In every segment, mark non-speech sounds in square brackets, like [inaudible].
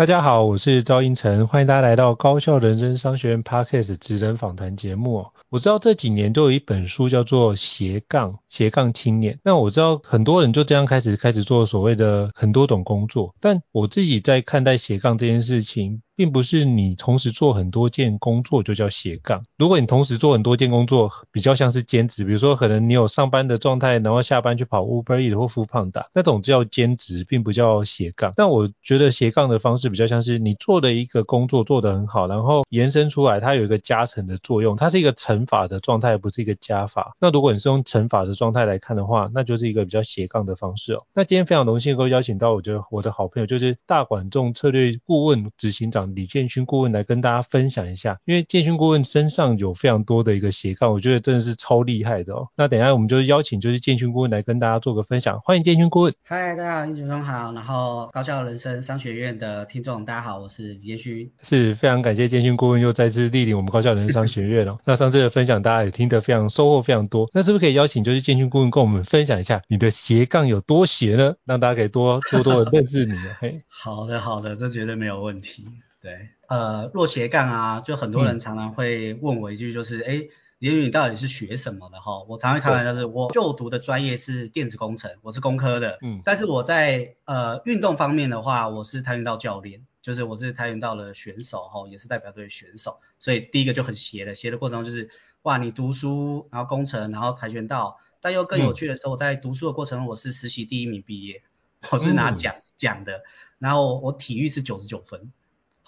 大家好，我是赵英成，欢迎大家来到高校人生商学院 Podcast 职人访谈节目。我知道这几年都有一本书叫做斜杠斜杠青年，那我知道很多人就这样开始开始做所谓的很多种工作，但我自己在看待斜杠这件事情。并不是你同时做很多件工作就叫斜杠。如果你同时做很多件工作，比较像是兼职，比如说可能你有上班的状态，然后下班去跑 Uber Eats 或 Foodpanda，那种叫兼职，并不叫斜杠。但我觉得斜杠的方式比较像是你做的一个工作做得很好，然后延伸出来，它有一个加成的作用，它是一个乘法的状态，不是一个加法。那如果你是用乘法的状态来看的话，那就是一个比较斜杠的方式哦。那今天非常荣幸能够邀请到我觉得我的好朋友，就是大管众策略顾问执行长李建勋顾问。来跟大家分享一下，因为建勋顾问身上有非常多的一个斜杠，我觉得真的是超厉害的哦。那等一下我们就邀请就是建勋顾问来跟大家做个分享，欢迎建勋顾问。嗨，大家好，胤丞好，然后高效人生商学院的听众大家好，我是李建勋。是非常感谢建勋顾问又再次莅临我们高效人生商学院哦。那上次的分享大家也听得非常收获非常多，那是不是可以邀请就是建勋顾问跟我们分享一下你的斜杠有多斜呢？让大家可以多多多的认识你。嘿，好的好的，这绝对没有问题。对，呃，落斜杠啊，就很多人常常会问我一句，就是，哎、嗯，连宇你到底是学什么的哈？我常会开玩笑，是我就读的专业是电子工程，我是工科的，嗯，但是我在呃运动方面的话，我是跆拳道教练，就是我是跆拳道的选手哈，也是代表队选手，所以第一个就很斜的，斜的过程中就是，哇，你读书，然后工程，然后跆拳道，但又更有趣的是，我在读书的过程中，我是实习第一名毕业，我是拿奖奖、嗯、的，然后我体育是九十九分。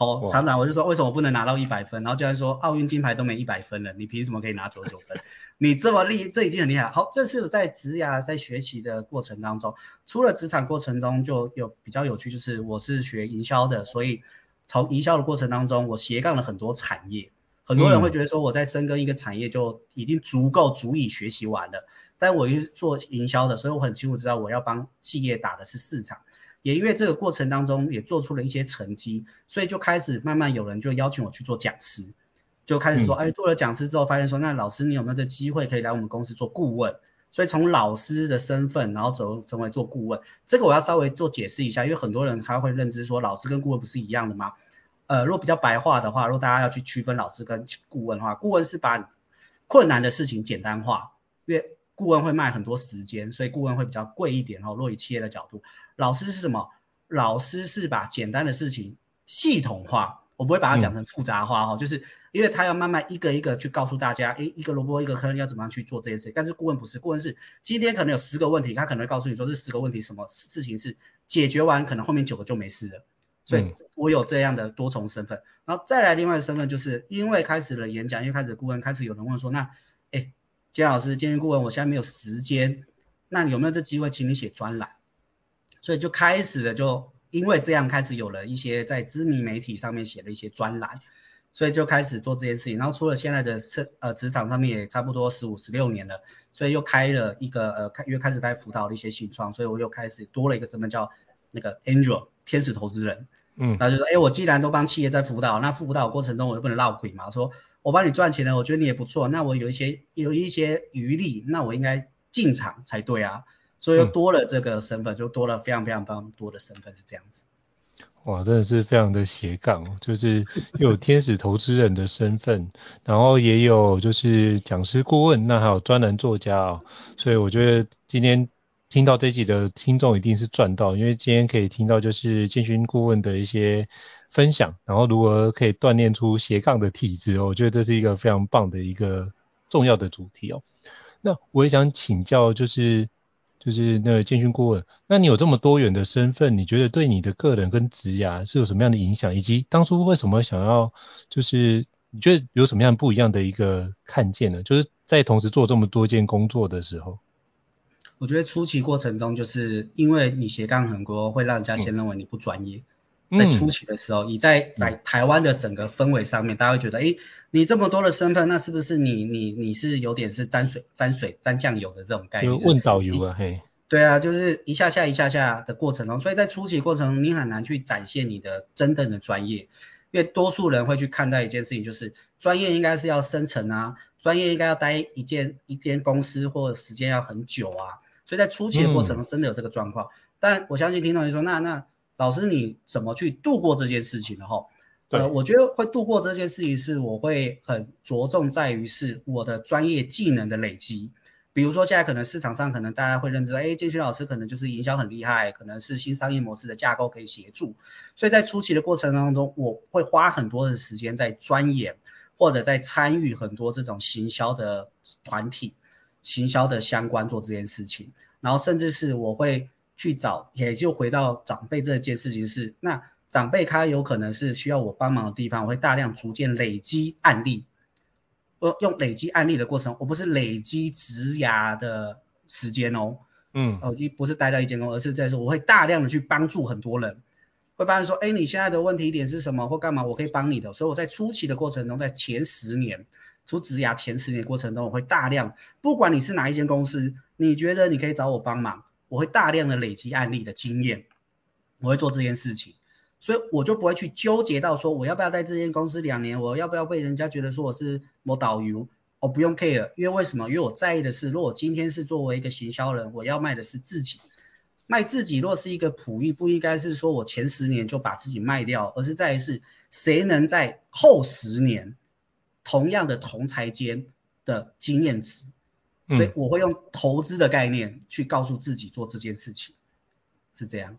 好，常常我就说，为什么不能拿到一百分？然后教练说，奥运金牌都没一百分了，你凭什么可以拿九十九分？你这么厉，这已经很厉害。好，这是在职涯在学习的过程当中，除了职场过程中就有比较有趣，就是我是学营销的，所以从营销的过程当中，我斜杠了很多产业。很多人会觉得说，我在深耕一个产业就已经足够足以学习完了，但我是做营销的，所以我很清楚知道我要帮企业打的是市场。也因为这个过程当中也做出了一些成绩，所以就开始慢慢有人就邀请我去做讲师，就开始说，哎，做了讲师之后发现说，那老师你有没有这机会可以来我们公司做顾问？所以从老师的身份，然后走成为做顾问，这个我要稍微做解释一下，因为很多人他会认知说老师跟顾问不是一样的吗？呃，如果比较白话的话，如果大家要去区分老师跟顾问的话，顾问是把困难的事情简单化，因为顾问会卖很多时间，所以顾问会比较贵一点哦。若以企业的角度。老师是什么？老师是把简单的事情系统化，我不会把它讲成复杂化哈、就是因为他要慢慢一个一个去告诉大家，诶，一个萝卜一个坑要怎么样去做这些事。但是顾问不是，顾问是今天可能有十个问题，他可能会告诉你说这十个问题什么事情是解决完，可能后面九个就没事了。所以我有这样的多重身份，然后再来另外的身份，就是因为开始了演讲，因为开始顾问，开始有人问说，那，诶，建老师，建议顾问，我现在没有时间，那你有没有这机会请你写专栏？所以就开始了，就因为这样开始有了一些在知名媒体上面写了一些专栏，所以就开始做这件事情。然后除了现在的职呃职场上面也差不多十五十六年了，所以又开了一个呃开又开始在辅导的一些新创，所以我又开始多了一个身份叫那个 Angel 天使投资人。嗯，然后就说，哎，我既然都帮企业在辅导，那辅导的过程中我就不能落轨嘛，说我帮你赚钱了，我觉得你也不错，那我有一些有一些余力，那我应该进场才对啊。所以又多了这个身份，嗯，就多了非常非常非常多的身份，是这样子。哇，真的是非常的斜杠，就是又有天使投资人的身份，然后也有就是讲师顾问，那还有专栏作家啊，哦。所以我觉得今天听到这集的听众一定是赚到，因为今天可以听到就是建勋顾问的一些分享，然后如何可以锻炼出斜杠的体质哦，我觉得这是一个非常棒的一个重要的主题哦。那我也想请教就是。就是那个建勋顾问，那你有这么多元的身份，你觉得对你的个人跟职涯是有什么样的影响？以及当初为什么想要，就是你觉得有什么样不一样的一个看见呢？就是在同时做这么多件工作的时候，我觉得初期过程中，就是因为你斜杠很多，会让人家先认为你不专业，在初期的时候，你、嗯、在在台湾的整个氛围上面，大家会觉得，哎，你这么多的身份，那是不是你你你是有点是沾水沾水沾酱油的这种概念？问导游啊，嘿。对啊，就是一下下一下下的过程中，所以在初期过程中，你很难去展现你的真正的专业，因为多数人会去看待一件事情，就是专业应该是要深层啊，专业应该要待一件一间公司或者时间要很久啊，所以在初期的过程中真的有这个状况。嗯、但我相信听众就说，那那老师你怎么去度过这件事情的哈？呃，我觉得会度过这件事情是我会很着重在于是我的专业技能的累积。比如说现在可能市场上可能大家会认知，哎，建勋老师可能就是营销很厉害，可能是新商业模式的架构可以协助，所以在初期的过程当中，我会花很多的时间在钻研，或者在参与很多这种行销的团体、行销的相关做这件事情，然后甚至是我会去找，也就回到长辈这件事情是，那长辈他有可能是需要我帮忙的地方，我会大量逐渐累积案例。我用累积案例的过程，我不是累积职涯的时间哦，嗯，哦，一不是待在一间公司，而是在说我会大量的去帮助很多人，会发现说，哎，你现在的问题点是什么或干嘛，我可以帮你的，所以我在初期的过程中，在前十年，出职涯前十年过程中，我会大量，不管你是哪一间公司，你觉得你可以找我帮忙，我会大量的累积案例的经验，我会做这件事情。所以我就不会去纠结到说我要不要在这间公司两年，我要不要被人家觉得说我是某导游，我不用 care，因为为什么？因为我在意的是，如果今天是作为一个行销人，我要卖的是自己，卖自己若是一个普益，不应该是说我前十年就把自己卖掉，而是在于是谁能在后十年同样的同侪间的经验值，所以我会用投资的概念去告诉自己做这件事情，是这样。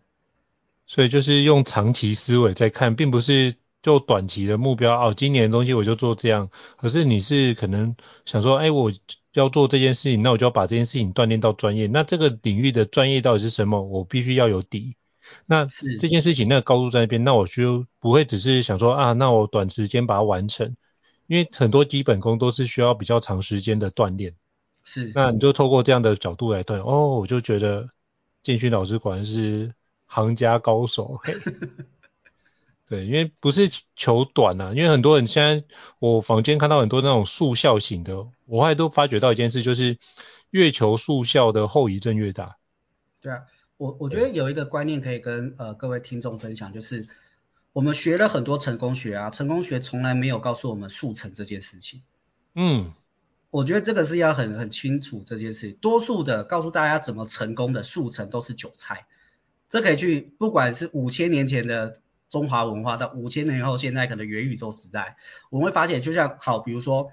所以就是用长期思维在看，并不是就短期的目标哦，今年的东西我就做这样。可是你是可能想说，哎，我要做这件事情，那我就要把这件事情锻炼到专业。那这个领域的专业到底是什么？我必须要有底。那这件事情那个高度在那边，那我就不会只是想说啊，那我短时间把它完成，因为很多基本功都是需要比较长时间的锻炼。是，那你就透过这样的角度来锻炼。哦，我就觉得建勋老师果然是。行家高手，[laughs] 对，因为不是求短啊，因为很多人现在我房间看到很多那种速效型的，我后来都发觉到一件事，就是越求速效的后遗症越大。对啊，我我觉得有一个观念可以跟呃各位听众分享，就是我们学了很多成功学啊，成功学从来没有告诉我们速成这件事情。嗯，我觉得这个是要很很清楚这件事，多数的告诉大家怎么成功的速成都是韭菜。这可以去，不管是五千年前的中华文化，到五千年后现在可能元宇宙时代，我们会发现，就像好，比如说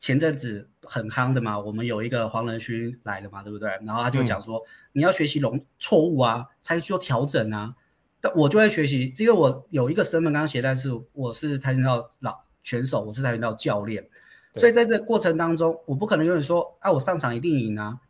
前阵子很夯的嘛，我们有一个黄仁勋来了嘛，对不对？然后他就讲说，嗯、你要学习容错误啊，才需要调整啊。但我就会学习，因为我有一个身份，刚刚写但是我是跆拳道老选手，我是跆拳道教练，所以在这个过程当中，我不可能永远说，啊，我上场一定赢啊。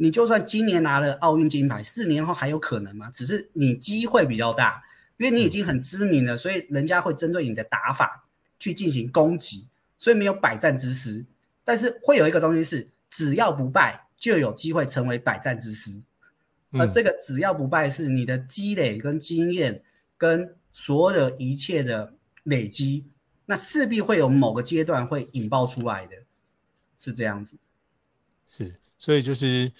你就算今年拿了奥运金牌，四年后还有可能吗？只是你机会比较大，因为你已经很知名了，所以人家会针对你的打法去进行攻击，所以没有百战之师。但是会有一个东西是，只要不败，就有机会成为百战之师。而这个只要不败是你的积累跟经验跟所有一切的累积，那势必会有某个阶段会引爆出来的，是这样子。是。所以就是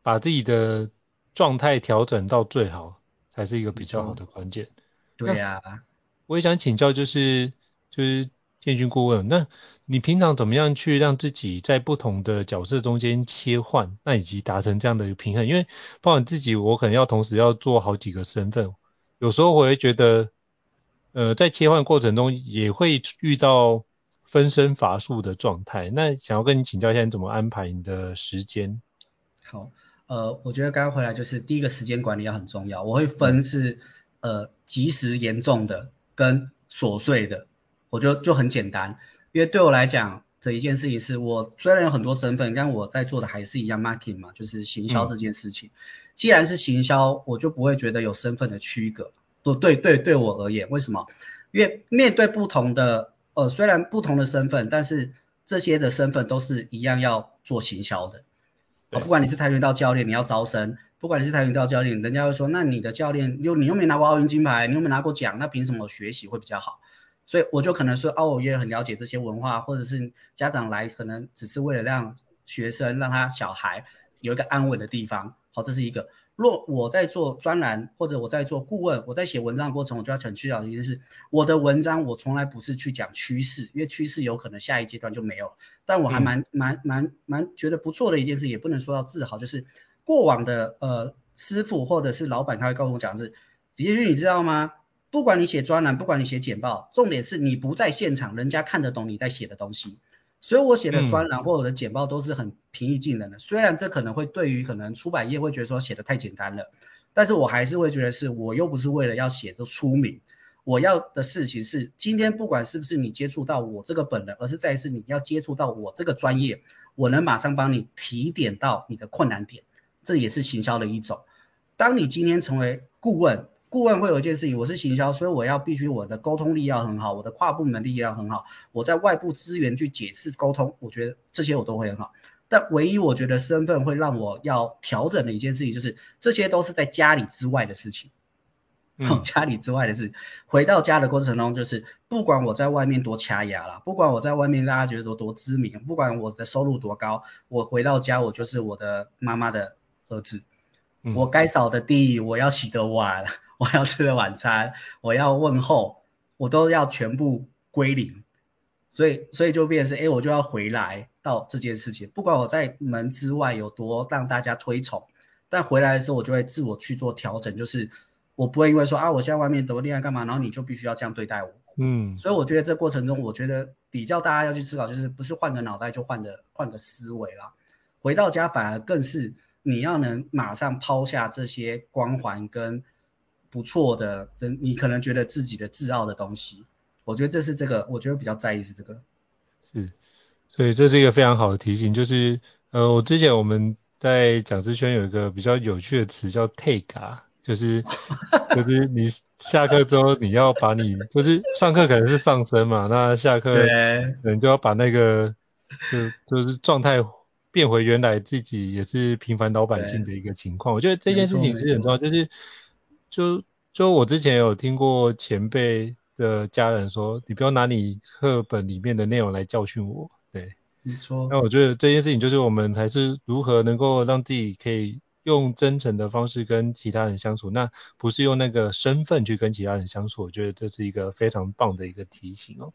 把自己的状态调整到最好，才是一个比较好的关键。对呀、啊，我也想请教，就是就是建军顾问，那你平常怎么样去让自己在不同的角色中间切换，那以及达成这样的一个平衡？因为包括自己，我可能要同时要做好几个身份，有时候我会觉得，呃，在切换过程中也会遇到。分身乏术的状态，那想要跟你请教一下，你怎么安排你的时间？好，呃，我觉得刚刚回来就是第一个时间管理要很重要，我会分是呃及时严重的跟琐碎的，我觉得就很简单，因为对我来讲这一件事情是我虽然有很多身份，但我在做的还是一样 marketing 嘛，就是行销这件事情。嗯、既然是行销，我就不会觉得有身份的区隔。不对对对我而言，为什么？因为面对不同的。呃，虽然不同的身份，但是这些的身份都是一样要做行销的。啊，不管你是跆拳道教练，你要招生；不管你是跆拳道教练，人家会说，那你的教练又你又没拿过奥运金牌，你又没拿过奖，那凭什么学习会比较好？所以我就可能说，哦，我也很了解这些文化，或者是家长来可能只是为了让学生让他小孩有一个安稳的地方。好，这是一个。若我在做专栏或者我在做顾问，我在写文章的过程，我就要很去掉的一件事，我的文章我从来不是去讲趋势，因为趋势有可能下一阶段就没有。但我还蛮蛮蛮蛮觉得不错的一件事，也不能说到自豪，就是。过往的呃师傅或者是老板，他会告诉我讲的是，李建勋，你知道吗？不管你写专栏，不管你写简报，重点是你不在现场，人家看得懂你在写的东西。所以我写的专栏或者的简报都是很平易近人的，嗯、虽然这可能会对于可能出版业会觉得说写的太简单了，但是我还是会觉得是我又不是为了要写的出名，我要的事情是今天不管是不是你接触到我这个本人，而是在于是你要接触到我这个专业，我能马上帮你提点到你的困难点。这也是行销的一种。当你今天成为顾问，顾问会有一件事情，我是行销，所以我要必须我的沟通力要很好，我的跨部门力要很好，我在外部资源去解释沟通，我觉得这些我都会很好。但唯一我觉得身份会让我要调整的一件事情，就是这些都是在家里之外的事情。嗯，[laughs] 家里之外的事，回到家的过程中，就是不管我在外面多掐牙啦，不管我在外面大家觉得多多知名，不管我的收入多高，我回到家我就是我的妈妈的。儿子，我该扫的地，我要洗的碗，我要吃的晚餐，我要问候，我都要全部归零，所以所以就变成是，哎，我就要回来到这件事情，不管我在门之外有多让大家推崇，但回来的时候我就会自我去做调整，就是我不会因为说啊，我现在外面怎么恋爱干嘛，然后你就必须要这样对待我，嗯，所以我觉得这过程中，我觉得比较大家要去思考，就是不是换个脑袋就换个换个思维啦，回到家反而更是。你要能马上抛下这些光环跟不错的，你可能觉得自己的自傲的东西，我觉得这是这个，我觉得比较在意是这个。是，所以这是一个非常好的提醒，就是呃，我之前我们在讲师圈有一个比较有趣的词叫 take 啊，就是 [laughs] 就是你下课之后你要把你就是上课可能是上升嘛，那下课可能就要把那个就就是状态。变回原来自己也是平凡老百姓的一个情况，我觉得这件事情是很重要。就是就就我之前有听过前辈的家人说，你不要拿你课本里面的内容来教训我。对，没错。那我觉得这件事情就是我们还是如何能够让自己可以用真诚的方式跟其他人相处，那不是用那个身份去跟其他人相处。我觉得这是一个非常棒的一个提醒哦。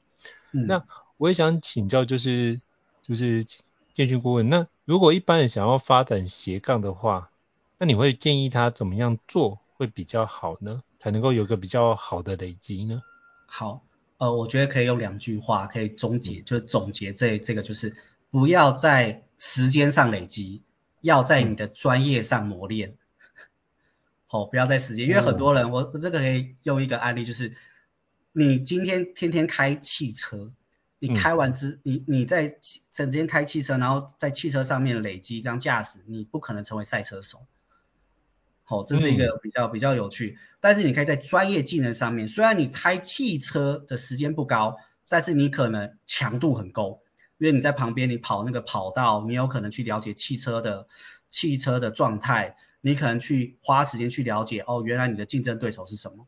嗯。那我也想请教，就是就是。建训顾问，那如果一般人想要发展斜杠的话，那你会建议他怎么样做会比较好呢？才能够有个比较好的累积呢？好，呃，我觉得可以用两句话可以总结，就是总结这这个就是不要在时间上累积，要在你的专业上磨练。好，不要在时间，因为很多人，我这个可以用一个案例，就是你今天天天开汽车。你开完之，嗯、你你在整天开汽车，然后在汽车上面累积刚驾驶，你不可能成为赛车手。好、哦，这是一个比较、嗯、比较有趣。但是你可以在专业技能上面，虽然你开汽车的时间不高，但是你可能强度很高，因为你在旁边你跑那个跑道，你有可能去了解汽车的汽车的状态，你可能去花时间去了解哦，原来你的竞争对手是什么。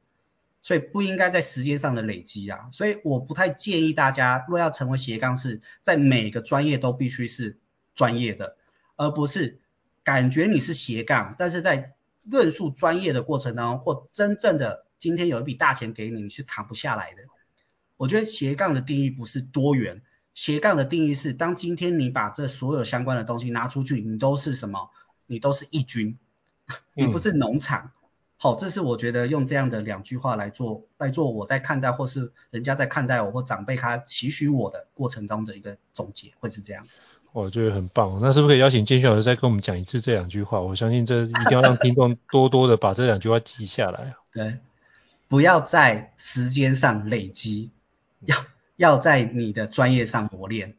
所以不应该在时间上的累积啊，所以我不太建议大家，若要成为斜杠是在每个专业都必须是专业的，而不是感觉你是斜杠，但是在论述专业的过程当中，或真正的今天有一笔大钱给你，你是扛不下来的。我觉得斜杠的定义不是多元，斜杠的定义是当今天你把这所有相关的东西拿出去，你都是什么？你都是义军，你不是农场。好，这是我觉得用这样的两句话来做，来做我在看待或是人家在看待我或长辈他期许我的过程中的一个总结，会是这样。我觉得很棒，那是不是可以邀请建勋老师再跟我们讲一次这两句话？我相信这一定要让听众多多的把这两句话记下来。[laughs] 对，不要在时间上累积，要要在你的专业上磨练。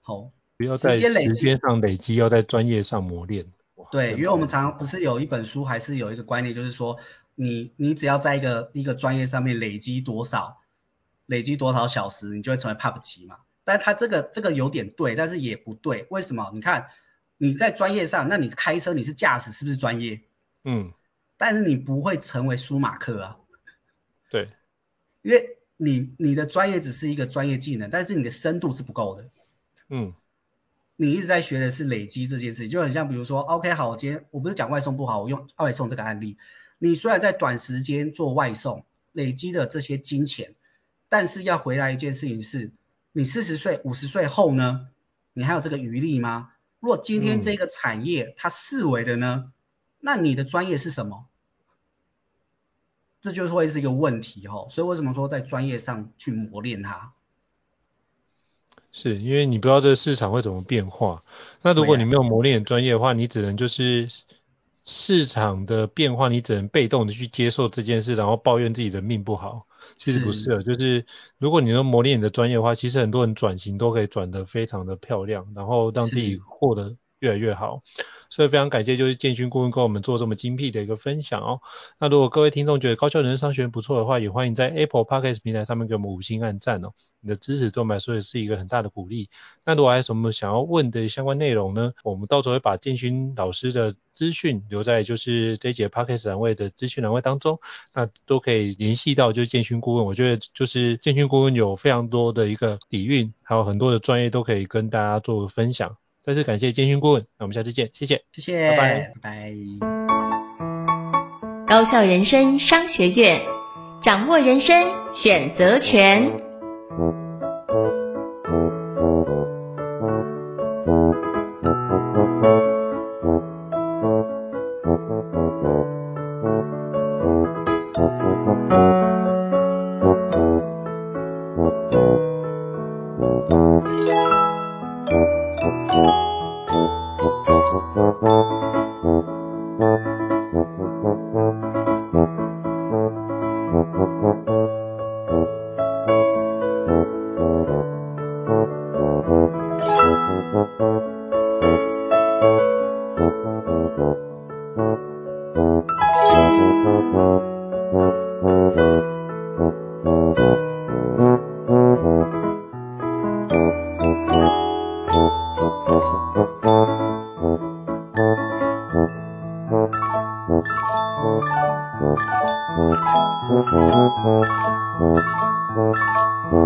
好，不要在时间上累积，要在专业上磨练。对，因为我们常常不是有一本书，还是有一个观念，就是说你你只要在一个一个专业上面累积多少，累积多少小时，你就会成为 PUBG 嘛。但他这个这个有点对，但是也不对。为什么？你看，你在专业上，那你开车你是驾驶是不是专业？嗯。但是你不会成为舒马克啊。对。因为你你的专业只是一个专业技能，但是你的深度是不够的。嗯。你一直在学的是累积这件事情，就很像比如说，OK，好，我今天我不是讲外送不好，我用外送这个案例。你虽然在短时间做外送，累积的这些金钱，但是要回来一件事情是，你四十岁、五十岁后呢，你还有这个余力吗？如果今天这个产业它四维的呢，嗯、那你的专业是什么？这就是会是一个问题哦。所以为什么说在专业上去磨练它？是因为你不知道这个市场会怎么变化。那如果你没有磨练专业的话，你只能就是市场的变化，你只能被动的去接受这件事，然后抱怨自己的命不好。其实不是的，就是如果你能磨练你的专业的话，其实很多人转型都可以转得非常的漂亮，然后让自己获得越来越好。所以非常感谢，就是建勋顾问跟我们做这么精辟的一个分享哦。那如果各位听众觉得高效人生商学院不错的话，也欢迎在 Apple Podcast 平台上面给我们五星按赞哦。你的支持对我们来说也是一个很大的鼓励。那如果还有什么想要问的相关内容呢？我们到时候会把建勋老师的资讯留在就是这节 Podcast 栏位的资讯栏位当中，那都可以联系到就是建勋顾问。我觉得就是建勋顾问有非常多的一个底蕴，还有很多的专业都可以跟大家做分享。再次感谢建勋顾问，那我们下次见，谢谢，谢谢，拜拜，拜拜。高校人生商学院，掌握人生选择权。Thank you.